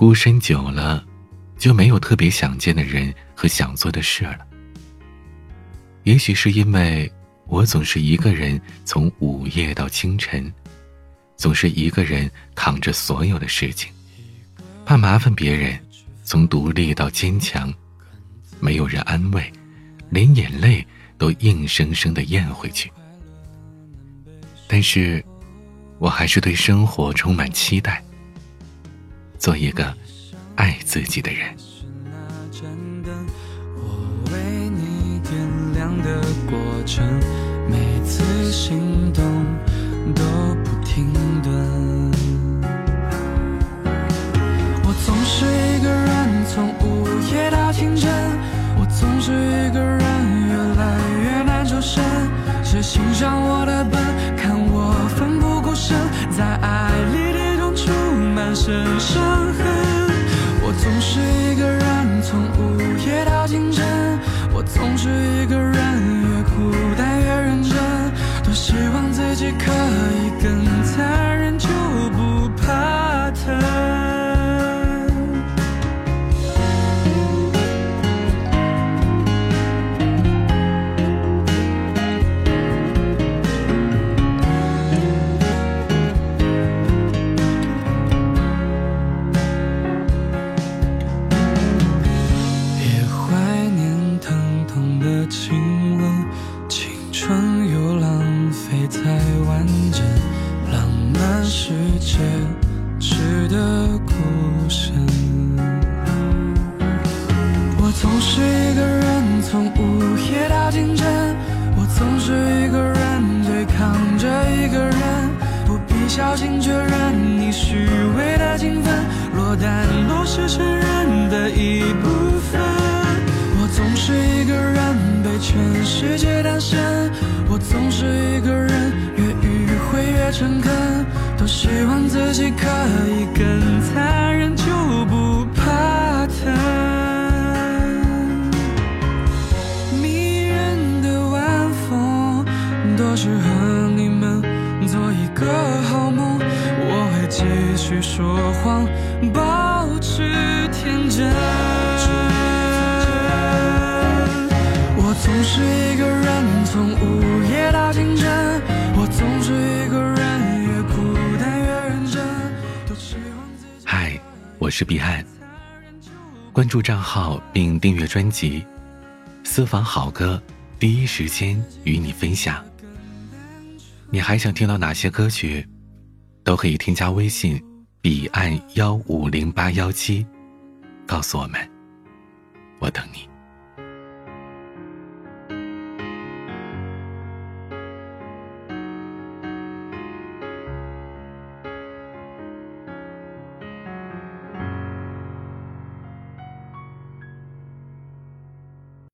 孤身久了，就没有特别想见的人和想做的事了。也许是因为我总是一个人从午夜到清晨，总是一个人扛着所有的事情，怕麻烦别人，从独立到坚强，没有人安慰，连眼泪都硬生生的咽回去。但是，我还是对生活充满期待。做一个爱自己的人。我为你点亮的过程，每次心动都不停顿。我总是一个人从午夜到清晨，我总是一个人越来越难抽身。是欣赏我的笨，看我奋不顾身，在爱里跌撞出满身可以更。从午夜到清晨，我总是一个人对抗着一个人，不必。小心确认你虚伪的精分，落单都是承认的一部分。我总是一个人被全世界单身，我总是一个人越迂回越诚恳，多希望自己可以更残忍就不多适合你们做一个。去说谎，保持天真。我总是一个人从午夜到清晨，我总是一个人越孤单越认真。嗨，我是彼岸，关注账号并订阅专辑，私房好歌，第一时间与你分享。你还想听到哪些歌曲？都可以添加微信。彼岸幺五零八幺七，告诉我们，我等你。